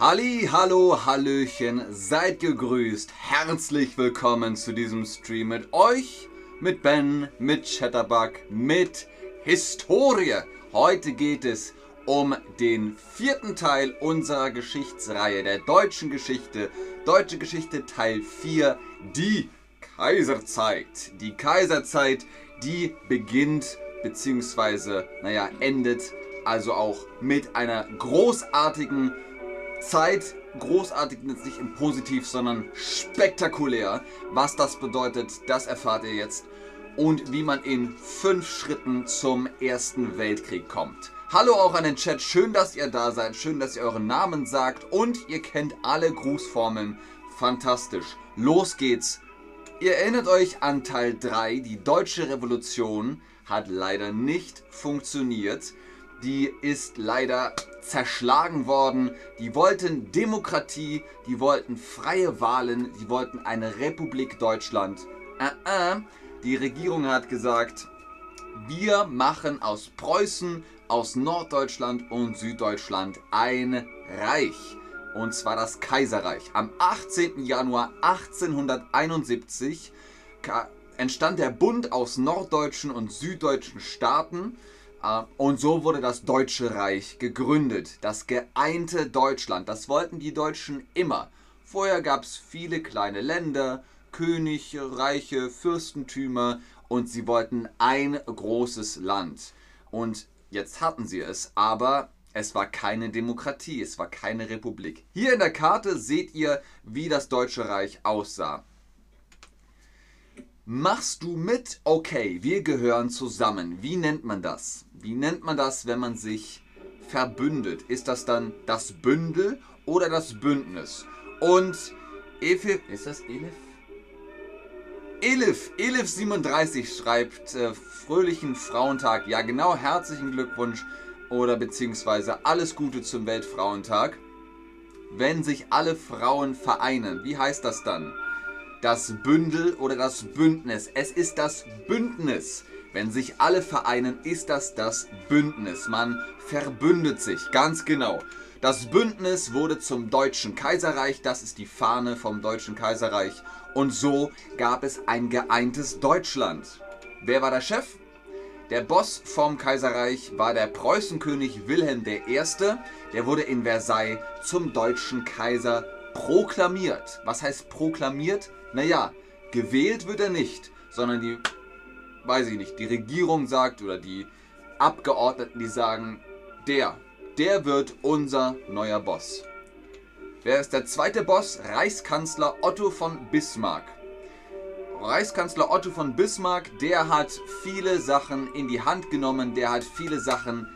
Halli, hallo, hallöchen, seid gegrüßt. Herzlich willkommen zu diesem Stream mit euch, mit Ben, mit Chatterbug, mit Historie. Heute geht es um den vierten Teil unserer Geschichtsreihe, der deutschen Geschichte. Deutsche Geschichte Teil 4, die Kaiserzeit. Die Kaiserzeit, die beginnt bzw. naja, endet also auch mit einer großartigen Zeit großartig nicht im Positiv, sondern spektakulär. Was das bedeutet, das erfahrt ihr jetzt. Und wie man in fünf Schritten zum Ersten Weltkrieg kommt. Hallo auch an den Chat, schön, dass ihr da seid, schön, dass ihr euren Namen sagt und ihr kennt alle Grußformeln. Fantastisch. Los geht's. Ihr erinnert euch an Teil 3, die deutsche Revolution hat leider nicht funktioniert die ist leider zerschlagen worden. Die wollten Demokratie, die wollten freie Wahlen, die wollten eine Republik Deutschland. Äh, äh. Die Regierung hat gesagt, wir machen aus Preußen, aus Norddeutschland und Süddeutschland ein Reich. Und zwar das Kaiserreich. Am 18. Januar 1871 entstand der Bund aus norddeutschen und süddeutschen Staaten. Ah, und so wurde das Deutsche Reich gegründet. Das geeinte Deutschland. Das wollten die Deutschen immer. Vorher gab es viele kleine Länder, Königreiche, Fürstentümer und sie wollten ein großes Land. Und jetzt hatten sie es, aber es war keine Demokratie, es war keine Republik. Hier in der Karte seht ihr, wie das Deutsche Reich aussah. Machst du mit? Okay, wir gehören zusammen. Wie nennt man das? Wie nennt man das, wenn man sich verbündet? Ist das dann das Bündel oder das Bündnis? Und Efif, ist das Elif? Elif, Elif37 schreibt äh, fröhlichen Frauentag. Ja, genau, herzlichen Glückwunsch oder beziehungsweise alles Gute zum Weltfrauentag. Wenn sich alle Frauen vereinen, wie heißt das dann? das Bündel oder das Bündnis. Es ist das Bündnis. Wenn sich alle vereinen, ist das das Bündnis. Man verbündet sich, ganz genau. Das Bündnis wurde zum Deutschen Kaiserreich, das ist die Fahne vom Deutschen Kaiserreich. Und so gab es ein geeintes Deutschland. Wer war der Chef? Der Boss vom Kaiserreich war der Preußenkönig Wilhelm I. Der wurde in Versailles zum deutschen Kaiser proklamiert. Was heißt proklamiert? Naja, gewählt wird er nicht, sondern die, weiß ich nicht, die Regierung sagt oder die Abgeordneten, die sagen, der, der wird unser neuer Boss. Wer ist der zweite Boss? Reichskanzler Otto von Bismarck. Reichskanzler Otto von Bismarck, der hat viele Sachen in die Hand genommen, der hat viele Sachen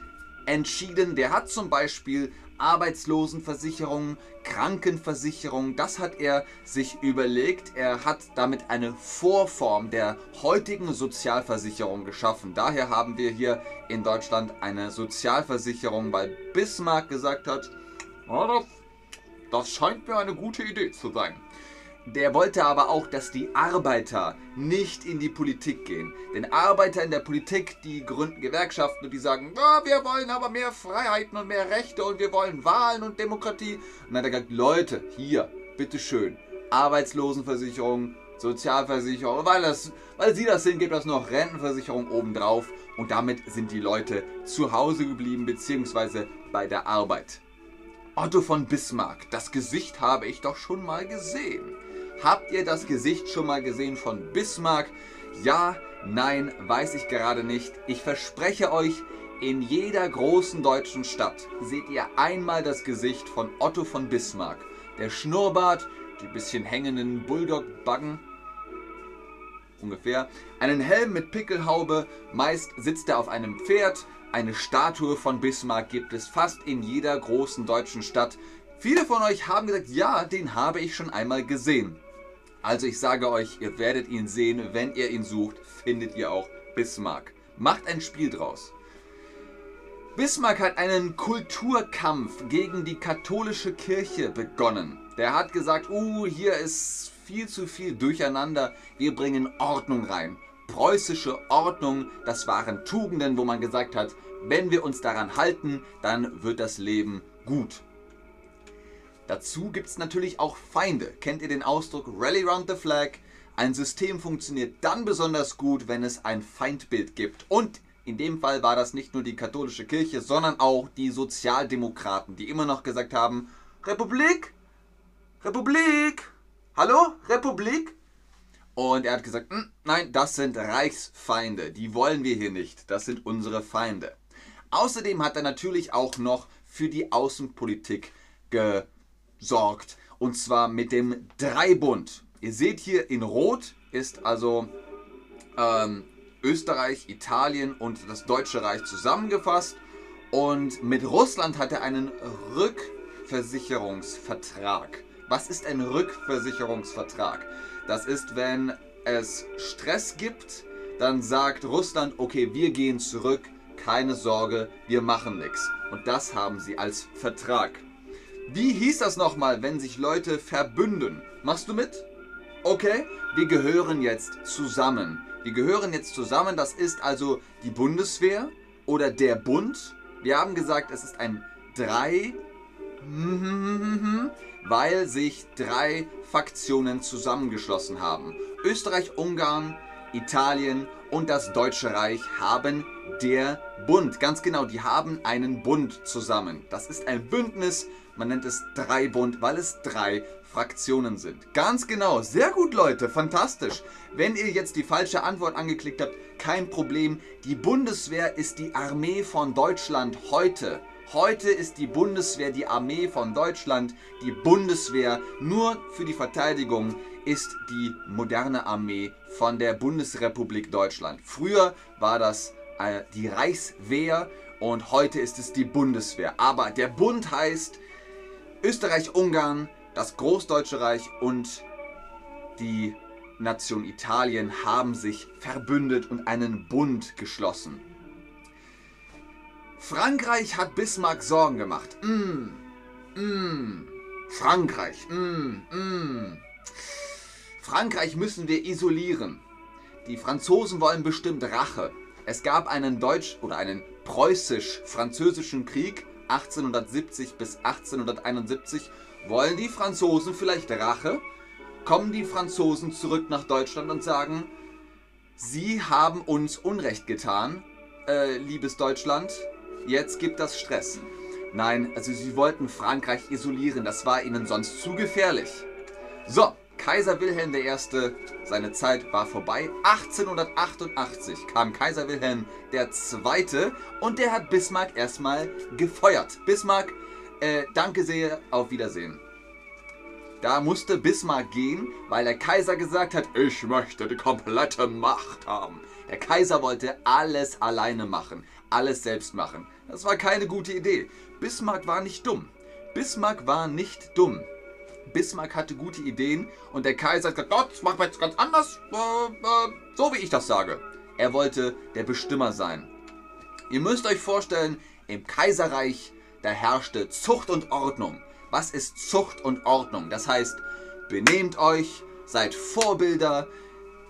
entschieden. Der hat zum Beispiel Arbeitslosenversicherung, Krankenversicherung, das hat er sich überlegt. Er hat damit eine Vorform der heutigen Sozialversicherung geschaffen. Daher haben wir hier in Deutschland eine Sozialversicherung, weil Bismarck gesagt hat, das scheint mir eine gute Idee zu sein. Der wollte aber auch, dass die Arbeiter nicht in die Politik gehen. Denn Arbeiter in der Politik, die gründen Gewerkschaften und die sagen, oh, wir wollen aber mehr Freiheiten und mehr Rechte und wir wollen Wahlen und Demokratie. Und dann hat er gesagt, Leute, hier, bitteschön, Arbeitslosenversicherung, Sozialversicherung, weil, das, weil sie das sind, gibt es noch Rentenversicherung obendrauf. Und damit sind die Leute zu Hause geblieben, beziehungsweise bei der Arbeit. Otto von Bismarck, das Gesicht habe ich doch schon mal gesehen. Habt ihr das Gesicht schon mal gesehen von Bismarck? Ja, nein, weiß ich gerade nicht. Ich verspreche euch, in jeder großen deutschen Stadt seht ihr einmal das Gesicht von Otto von Bismarck. Der Schnurrbart, die bisschen hängenden Bulldog-Baggen, ungefähr, einen Helm mit Pickelhaube, meist sitzt er auf einem Pferd. Eine Statue von Bismarck gibt es fast in jeder großen deutschen Stadt. Viele von euch haben gesagt, ja, den habe ich schon einmal gesehen. Also ich sage euch, ihr werdet ihn sehen. Wenn ihr ihn sucht, findet ihr auch Bismarck. Macht ein Spiel draus. Bismarck hat einen Kulturkampf gegen die katholische Kirche begonnen. Der hat gesagt, uh, hier ist viel zu viel Durcheinander. Wir bringen Ordnung rein. Preußische Ordnung, das waren Tugenden, wo man gesagt hat, wenn wir uns daran halten, dann wird das Leben gut. Dazu gibt es natürlich auch Feinde. Kennt ihr den Ausdruck Rally Round the Flag? Ein System funktioniert dann besonders gut, wenn es ein Feindbild gibt. Und in dem Fall war das nicht nur die katholische Kirche, sondern auch die Sozialdemokraten, die immer noch gesagt haben, Republik, Republik, hallo, Republik. Und er hat gesagt, hm, nein, das sind Reichsfeinde, die wollen wir hier nicht, das sind unsere Feinde. Außerdem hat er natürlich auch noch für die Außenpolitik gesorgt, und zwar mit dem Dreibund. Ihr seht hier in Rot ist also ähm, Österreich, Italien und das Deutsche Reich zusammengefasst. Und mit Russland hat er einen Rückversicherungsvertrag. Was ist ein Rückversicherungsvertrag? Das ist, wenn es Stress gibt, dann sagt Russland, okay, wir gehen zurück, keine Sorge, wir machen nichts. Und das haben sie als Vertrag. Wie hieß das nochmal, wenn sich Leute verbünden? Machst du mit? Okay, wir gehören jetzt zusammen. Wir gehören jetzt zusammen, das ist also die Bundeswehr oder der Bund. Wir haben gesagt, es ist ein drei, weil sich drei Faktionen zusammengeschlossen haben. Österreich, Ungarn, Italien und das Deutsche Reich haben der Bund. Ganz genau, die haben einen Bund zusammen. Das ist ein Bündnis, man nennt es Dreibund, weil es drei Fraktionen sind. Ganz genau, sehr gut Leute, fantastisch. Wenn ihr jetzt die falsche Antwort angeklickt habt, kein Problem. Die Bundeswehr ist die Armee von Deutschland heute. Heute ist die Bundeswehr die Armee von Deutschland. Die Bundeswehr nur für die Verteidigung ist die moderne Armee von der Bundesrepublik Deutschland. Früher war das äh, die Reichswehr und heute ist es die Bundeswehr. Aber der Bund heißt Österreich-Ungarn, das Großdeutsche Reich und die Nation Italien haben sich verbündet und einen Bund geschlossen. Frankreich hat Bismarck Sorgen gemacht. Mm, mm, Frankreich. Mm, mm. Frankreich müssen wir isolieren. Die Franzosen wollen bestimmt Rache. Es gab einen deutsch- oder einen preußisch-französischen Krieg 1870 bis 1871 wollen die Franzosen vielleicht Rache? Kommen die Franzosen zurück nach Deutschland und sagen, sie haben uns Unrecht getan, äh, liebes Deutschland, jetzt gibt das Stress. Nein, also sie wollten Frankreich isolieren, das war ihnen sonst zu gefährlich. So, Kaiser Wilhelm I., seine Zeit war vorbei. 1888 kam Kaiser Wilhelm II. und der hat Bismarck erstmal gefeuert. Bismarck äh, danke sehr, auf Wiedersehen. Da musste Bismarck gehen, weil der Kaiser gesagt hat, ich möchte die komplette Macht haben. Der Kaiser wollte alles alleine machen, alles selbst machen. Das war keine gute Idee. Bismarck war nicht dumm. Bismarck war nicht dumm. Bismarck hatte gute Ideen und der Kaiser hat gesagt, Gott, das machen wir jetzt ganz anders, äh, äh, so wie ich das sage. Er wollte der Bestimmer sein. Ihr müsst euch vorstellen, im Kaiserreich da herrschte Zucht und Ordnung. Was ist Zucht und Ordnung? Das heißt, benehmt euch, seid Vorbilder,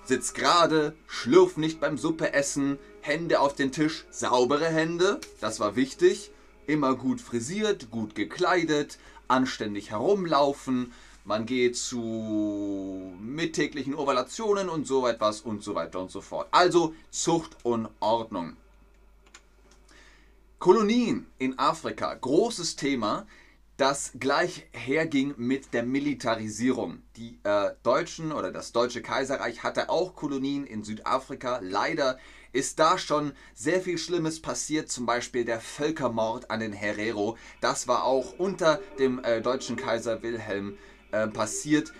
sitzt gerade, schlürft nicht beim Suppeessen, Hände auf den Tisch, saubere Hände, das war wichtig, immer gut frisiert, gut gekleidet, anständig herumlaufen, man geht zu mittäglichen Ovalationen und so etwas und so weiter und so fort. Also Zucht und Ordnung. Kolonien in Afrika, großes Thema, das gleich herging mit der Militarisierung. Die äh, Deutschen oder das Deutsche Kaiserreich hatte auch Kolonien in Südafrika. Leider ist da schon sehr viel Schlimmes passiert, zum Beispiel der Völkermord an den Herero. Das war auch unter dem äh, deutschen Kaiser Wilhelm äh, passiert.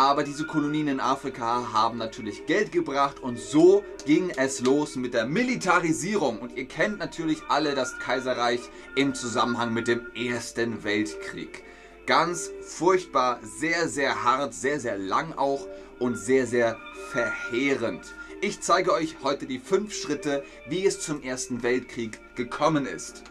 Aber diese Kolonien in Afrika haben natürlich Geld gebracht und so ging es los mit der Militarisierung. Und ihr kennt natürlich alle das Kaiserreich im Zusammenhang mit dem Ersten Weltkrieg. Ganz furchtbar, sehr, sehr hart, sehr, sehr lang auch und sehr, sehr verheerend. Ich zeige euch heute die fünf Schritte, wie es zum Ersten Weltkrieg gekommen ist.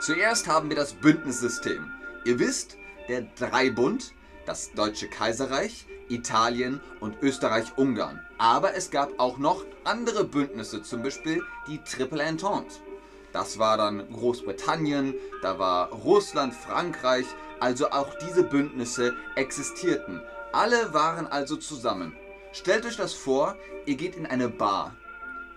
Zuerst haben wir das Bündnissystem. Ihr wisst, der Dreibund, das Deutsche Kaiserreich, Italien und Österreich-Ungarn. Aber es gab auch noch andere Bündnisse, zum Beispiel die Triple Entente. Das war dann Großbritannien, da war Russland, Frankreich, Also auch diese Bündnisse existierten. Alle waren also zusammen. Stellt euch das vor, ihr geht in eine Bar,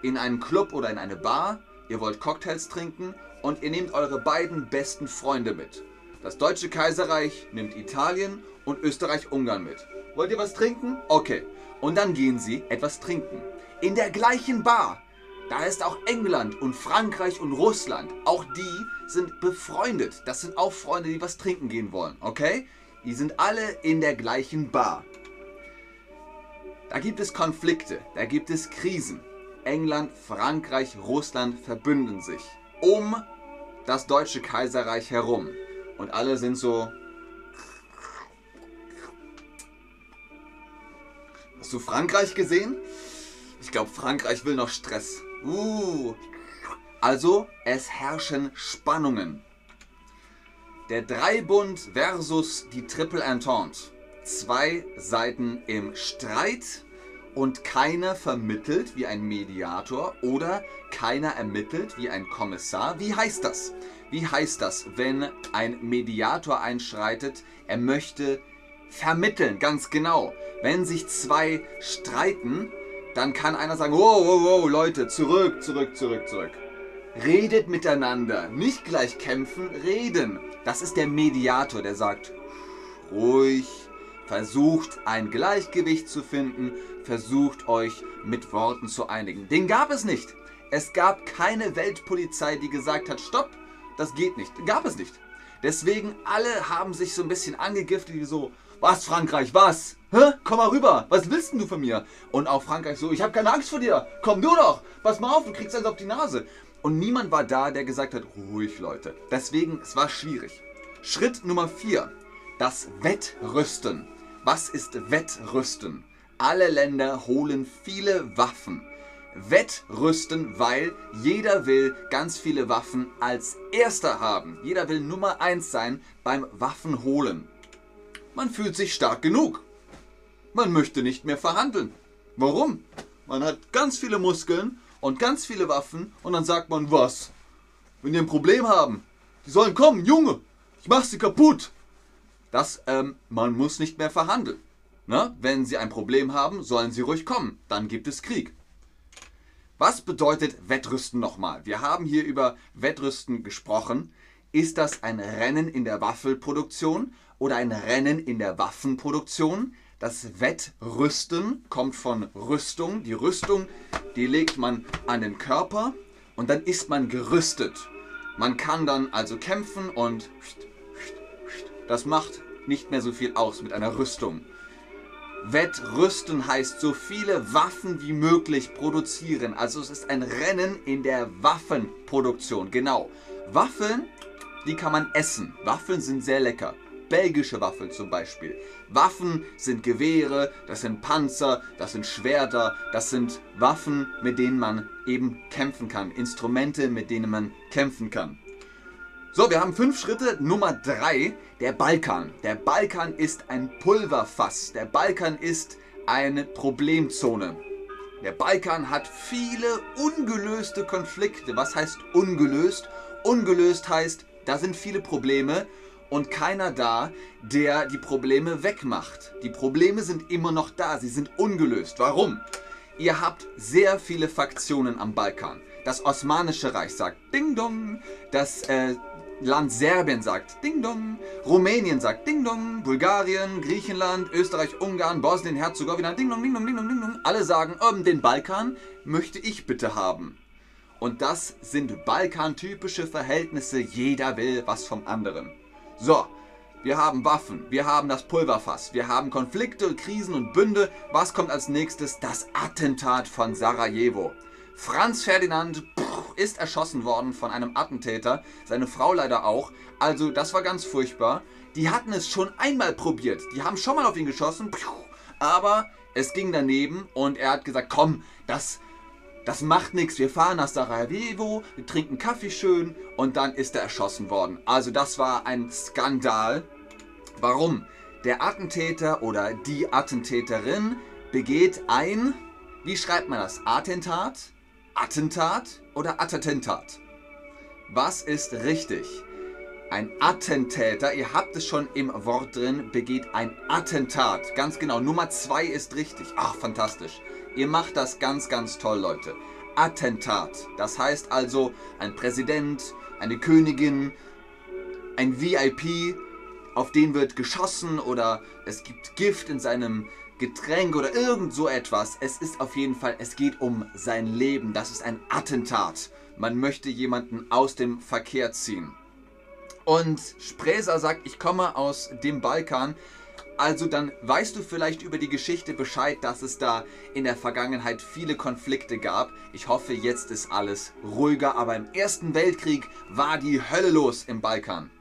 in einen Club oder in eine Bar, ihr wollt Cocktails trinken und ihr nehmt eure beiden besten Freunde mit. Das Deutsche Kaiserreich nimmt Italien und Österreich-Ungarn mit. Wollt ihr was trinken? Okay. Und dann gehen sie etwas trinken. In der gleichen Bar. Da ist auch England und Frankreich und Russland. Auch die sind befreundet. Das sind auch Freunde, die was trinken gehen wollen. Okay? Die sind alle in der gleichen Bar. Da gibt es Konflikte, da gibt es Krisen. England, Frankreich, Russland verbünden sich um das Deutsche Kaiserreich herum. Und alle sind so. Hast du Frankreich gesehen? Ich glaube, Frankreich will noch Stress. Uh. Also, es herrschen Spannungen. Der Dreibund versus die Triple Entente. Zwei Seiten im Streit und keiner vermittelt wie ein Mediator oder keiner ermittelt wie ein Kommissar. Wie heißt das? Wie heißt das, wenn ein Mediator einschreitet, er möchte vermitteln, ganz genau. Wenn sich zwei streiten, dann kann einer sagen, wow, wow, wow, Leute, zurück, zurück, zurück, zurück. Redet miteinander, nicht gleich kämpfen, reden. Das ist der Mediator, der sagt, ruhig, versucht ein Gleichgewicht zu finden, versucht euch mit Worten zu einigen. Den gab es nicht. Es gab keine Weltpolizei, die gesagt hat, stopp, das geht nicht. Gab es nicht. Deswegen alle haben sich so ein bisschen angegiftet, wie so, was Frankreich, was? Hä? Komm mal rüber, was willst denn du von mir? Und auch Frankreich so, ich habe keine Angst vor dir, komm du doch, pass mal auf, du kriegst eins auf die Nase. Und niemand war da, der gesagt hat, ruhig Leute. Deswegen, es war schwierig. Schritt Nummer 4, das Wettrüsten. Was ist Wettrüsten? Alle Länder holen viele Waffen. Wettrüsten, weil jeder will ganz viele Waffen als erster haben. Jeder will Nummer 1 sein beim Waffenholen. Man fühlt sich stark genug. Man möchte nicht mehr verhandeln. Warum? Man hat ganz viele Muskeln und ganz viele Waffen und dann sagt man was? Wenn die ein Problem haben, die sollen kommen, Junge, ich mach sie kaputt. Das, ähm, man muss nicht mehr verhandeln. Ne? Wenn sie ein Problem haben, sollen sie ruhig kommen. Dann gibt es Krieg. Was bedeutet Wettrüsten nochmal? Wir haben hier über Wettrüsten gesprochen. Ist das ein Rennen in der Waffelproduktion oder ein Rennen in der Waffenproduktion? Das Wettrüsten kommt von Rüstung. Die Rüstung, die legt man an den Körper und dann ist man gerüstet. Man kann dann also kämpfen und das macht nicht mehr so viel aus mit einer Rüstung. Wettrüsten heißt so viele Waffen wie möglich produzieren. Also es ist ein Rennen in der Waffenproduktion. Genau. Waffeln, die kann man essen. Waffeln sind sehr lecker. Belgische Waffeln zum Beispiel. Waffen sind Gewehre, das sind Panzer, das sind Schwerter, das sind Waffen, mit denen man eben kämpfen kann. Instrumente, mit denen man kämpfen kann. So, wir haben fünf Schritte. Nummer drei, der Balkan. Der Balkan ist ein Pulverfass. Der Balkan ist eine Problemzone. Der Balkan hat viele ungelöste Konflikte. Was heißt ungelöst? Ungelöst heißt, da sind viele Probleme und keiner da, der die Probleme wegmacht. Die Probleme sind immer noch da, sie sind ungelöst. Warum? Ihr habt sehr viele Faktionen am Balkan. Das Osmanische Reich sagt Ding Dong, das äh, Land Serbien sagt Ding Dong, Rumänien sagt Ding Dong, Bulgarien, Griechenland, Österreich, Ungarn, Bosnien, Herzegowina, Ding Dong, Ding Dong, Ding Dong, Ding Dong. Alle sagen, ähm, den Balkan möchte ich bitte haben. Und das sind Balkan-typische Verhältnisse. Jeder will was vom anderen. So, wir haben Waffen, wir haben das Pulverfass, wir haben Konflikte, Krisen und Bünde. Was kommt als nächstes? Das Attentat von Sarajevo. Franz Ferdinand ist erschossen worden von einem Attentäter, seine Frau leider auch. Also das war ganz furchtbar. Die hatten es schon einmal probiert. Die haben schon mal auf ihn geschossen, aber es ging daneben und er hat gesagt, komm, das, das macht nichts. Wir fahren nach Sarajevo, wir trinken Kaffee schön und dann ist er erschossen worden. Also das war ein Skandal. Warum? Der Attentäter oder die Attentäterin begeht ein, wie schreibt man das? Attentat? Attentat oder Attentat? Was ist richtig? Ein Attentäter, ihr habt es schon im Wort drin, begeht ein Attentat. Ganz genau, Nummer zwei ist richtig. Ach, fantastisch. Ihr macht das ganz, ganz toll, Leute. Attentat. Das heißt also, ein Präsident, eine Königin, ein VIP, auf den wird geschossen oder es gibt Gift in seinem Getränk oder irgend so etwas. Es ist auf jeden Fall, es geht um sein Leben. Das ist ein Attentat. Man möchte jemanden aus dem Verkehr ziehen. Und Spreser sagt, ich komme aus dem Balkan. Also dann weißt du vielleicht über die Geschichte Bescheid, dass es da in der Vergangenheit viele Konflikte gab. Ich hoffe, jetzt ist alles ruhiger, aber im Ersten Weltkrieg war die Hölle los im Balkan.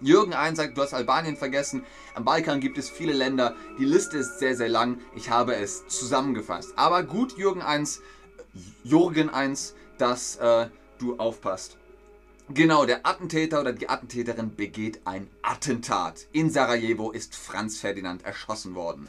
Jürgen 1 sagt, du hast Albanien vergessen. Am Balkan gibt es viele Länder. Die Liste ist sehr, sehr lang. Ich habe es zusammengefasst. Aber gut, Jürgen 1, Jürgen 1, dass äh, du aufpasst. Genau, der Attentäter oder die Attentäterin begeht ein Attentat. In Sarajevo ist Franz Ferdinand erschossen worden.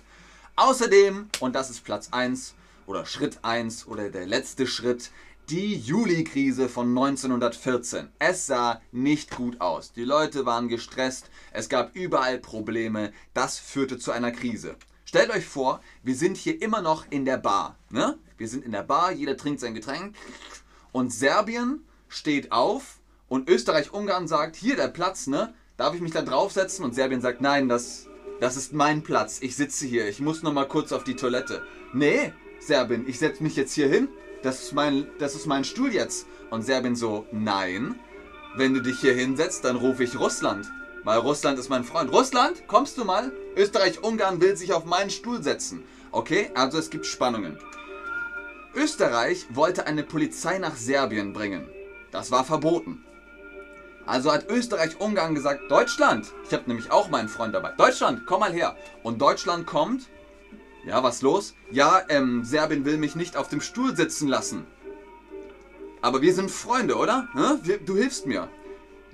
Außerdem, und das ist Platz 1 oder Schritt 1 oder der letzte Schritt, die Juli-Krise von 1914. Es sah nicht gut aus. Die Leute waren gestresst, es gab überall Probleme, das führte zu einer Krise. Stellt euch vor, wir sind hier immer noch in der Bar. Ne? Wir sind in der Bar, jeder trinkt sein Getränk und Serbien steht auf und Österreich-Ungarn sagt, hier der Platz, ne? Darf ich mich da draufsetzen? Und Serbien sagt, nein, das, das ist mein Platz. Ich sitze hier. Ich muss noch mal kurz auf die Toilette. Nee, Serbien, ich setze mich jetzt hier hin. Das ist, mein, das ist mein Stuhl jetzt. Und Serbien so, nein. Wenn du dich hier hinsetzt, dann rufe ich Russland. Weil Russland ist mein Freund. Russland, kommst du mal? Österreich-Ungarn will sich auf meinen Stuhl setzen. Okay, also es gibt Spannungen. Österreich wollte eine Polizei nach Serbien bringen. Das war verboten. Also hat Österreich-Ungarn gesagt, Deutschland, ich habe nämlich auch meinen Freund dabei. Deutschland, komm mal her. Und Deutschland kommt. Ja, was los? Ja, ähm, Serbien will mich nicht auf dem Stuhl sitzen lassen. Aber wir sind Freunde, oder? Du hilfst mir.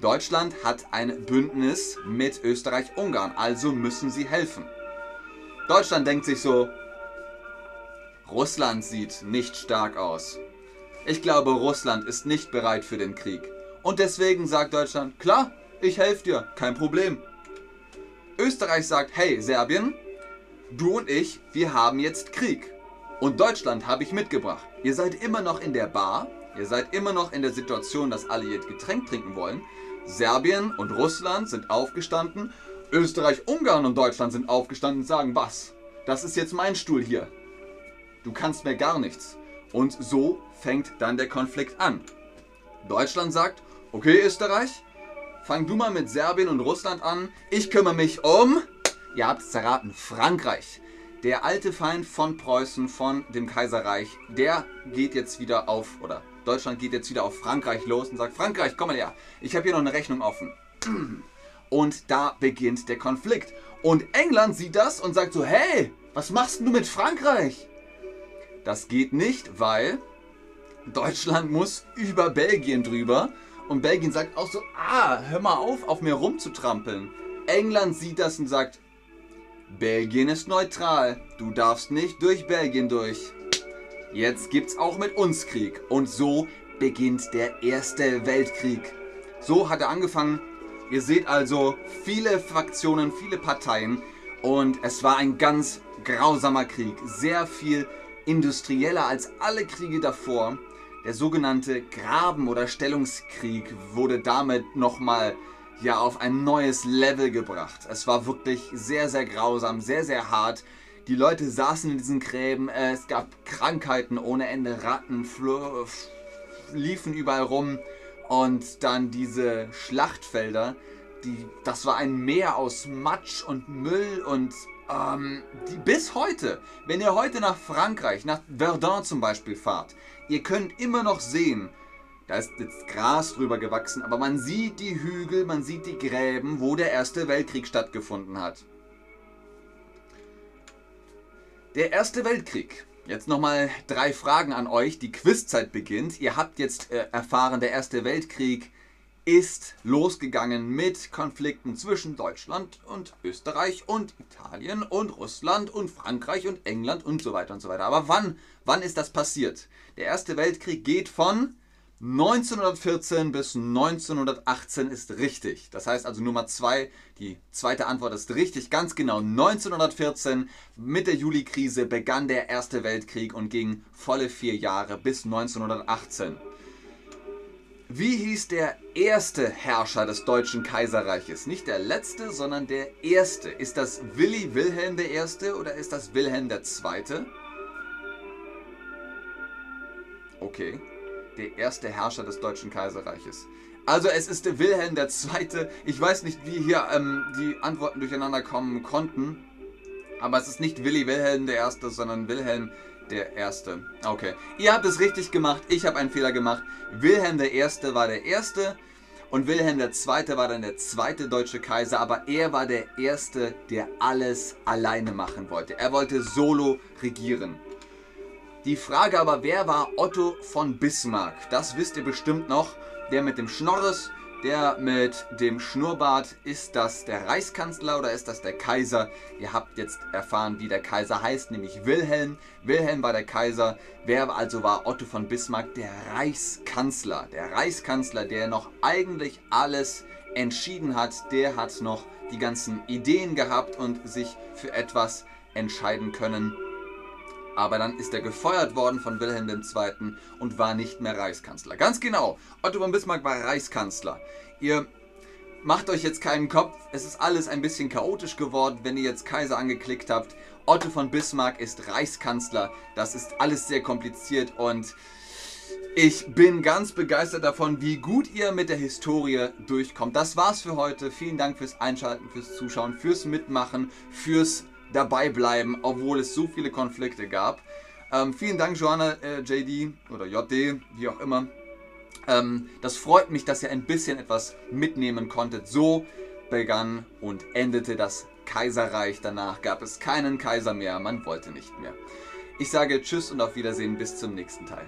Deutschland hat ein Bündnis mit Österreich-Ungarn, also müssen sie helfen. Deutschland denkt sich so, Russland sieht nicht stark aus. Ich glaube, Russland ist nicht bereit für den Krieg. Und deswegen sagt Deutschland, klar, ich helfe dir, kein Problem. Österreich sagt, hey Serbien, du und ich, wir haben jetzt Krieg. Und Deutschland habe ich mitgebracht. Ihr seid immer noch in der Bar, ihr seid immer noch in der Situation, dass alle ihr Getränk trinken wollen. Serbien und Russland sind aufgestanden, Österreich, Ungarn und Deutschland sind aufgestanden und sagen, was? Das ist jetzt mein Stuhl hier. Du kannst mir gar nichts. Und so fängt dann der Konflikt an. Deutschland sagt, Okay, Österreich, fang du mal mit Serbien und Russland an. Ich kümmere mich um, ihr habt es erraten, Frankreich. Der alte Feind von Preußen, von dem Kaiserreich, der geht jetzt wieder auf, oder Deutschland geht jetzt wieder auf Frankreich los und sagt, Frankreich, komm mal her, ich habe hier noch eine Rechnung offen. Und da beginnt der Konflikt. Und England sieht das und sagt so, hey, was machst du mit Frankreich? Das geht nicht, weil Deutschland muss über Belgien drüber und Belgien sagt auch so, ah, hör mal auf, auf mir rumzutrampeln. England sieht das und sagt, Belgien ist neutral, du darfst nicht durch Belgien durch. Jetzt gibt's auch mit uns Krieg. Und so beginnt der Erste Weltkrieg. So hat er angefangen. Ihr seht also viele Fraktionen, viele Parteien. Und es war ein ganz grausamer Krieg. Sehr viel industrieller als alle Kriege davor. Der sogenannte Graben- oder Stellungskrieg wurde damit nochmal ja, auf ein neues Level gebracht. Es war wirklich sehr, sehr grausam, sehr, sehr hart. Die Leute saßen in diesen Gräben, es gab Krankheiten ohne Ende, Ratten liefen überall rum und dann diese Schlachtfelder, die, das war ein Meer aus Matsch und Müll und ähm, die, bis heute, wenn ihr heute nach Frankreich, nach Verdun zum Beispiel fahrt, ihr könnt immer noch sehen, da ist jetzt Gras drüber gewachsen, aber man sieht die Hügel, man sieht die Gräben, wo der Erste Weltkrieg stattgefunden hat. Der Erste Weltkrieg. Jetzt nochmal drei Fragen an euch. Die Quizzeit beginnt. Ihr habt jetzt äh, erfahren, der Erste Weltkrieg ist losgegangen mit Konflikten zwischen Deutschland und Österreich und Italien und Russland und Frankreich und England und so weiter und so weiter. Aber wann, wann ist das passiert? Der Erste Weltkrieg geht von 1914 bis 1918 ist richtig. Das heißt also Nummer 2, die zweite Antwort ist richtig. Ganz genau 1914 mit der Juli-Krise begann der Erste Weltkrieg und ging volle vier Jahre bis 1918. Wie hieß der erste Herrscher des Deutschen Kaiserreiches? Nicht der letzte, sondern der erste. Ist das Willi Wilhelm I. oder ist das Wilhelm II.? Okay der erste Herrscher des Deutschen Kaiserreiches. Also es ist Wilhelm II. Ich weiß nicht, wie hier ähm, die Antworten durcheinander kommen konnten. Aber es ist nicht Willi Wilhelm I., sondern Wilhelm der Erste. Okay. Ihr habt es richtig gemacht. Ich habe einen Fehler gemacht. Wilhelm I. war der Erste. Und Wilhelm II. war dann der zweite deutsche Kaiser, aber er war der Erste, der alles alleine machen wollte. Er wollte solo regieren. Die Frage aber, wer war Otto von Bismarck? Das wisst ihr bestimmt noch. Der mit dem Schnorres, der mit dem Schnurrbart, ist das der Reichskanzler oder ist das der Kaiser? Ihr habt jetzt erfahren, wie der Kaiser heißt, nämlich Wilhelm. Wilhelm war der Kaiser. Wer also war Otto von Bismarck? Der Reichskanzler. Der Reichskanzler, der noch eigentlich alles entschieden hat, der hat noch die ganzen Ideen gehabt und sich für etwas entscheiden können aber dann ist er gefeuert worden von Wilhelm II. und war nicht mehr Reichskanzler. Ganz genau, Otto von Bismarck war Reichskanzler. Ihr macht euch jetzt keinen Kopf, es ist alles ein bisschen chaotisch geworden, wenn ihr jetzt Kaiser angeklickt habt. Otto von Bismarck ist Reichskanzler, das ist alles sehr kompliziert und ich bin ganz begeistert davon, wie gut ihr mit der Historie durchkommt. Das war's für heute. Vielen Dank fürs Einschalten, fürs Zuschauen, fürs Mitmachen, fürs dabei bleiben, obwohl es so viele Konflikte gab. Ähm, vielen Dank, Joanna äh, JD oder JD, wie auch immer. Ähm, das freut mich, dass ihr ein bisschen etwas mitnehmen konntet. So begann und endete das Kaiserreich. Danach gab es keinen Kaiser mehr, man wollte nicht mehr. Ich sage Tschüss und auf Wiedersehen bis zum nächsten Teil.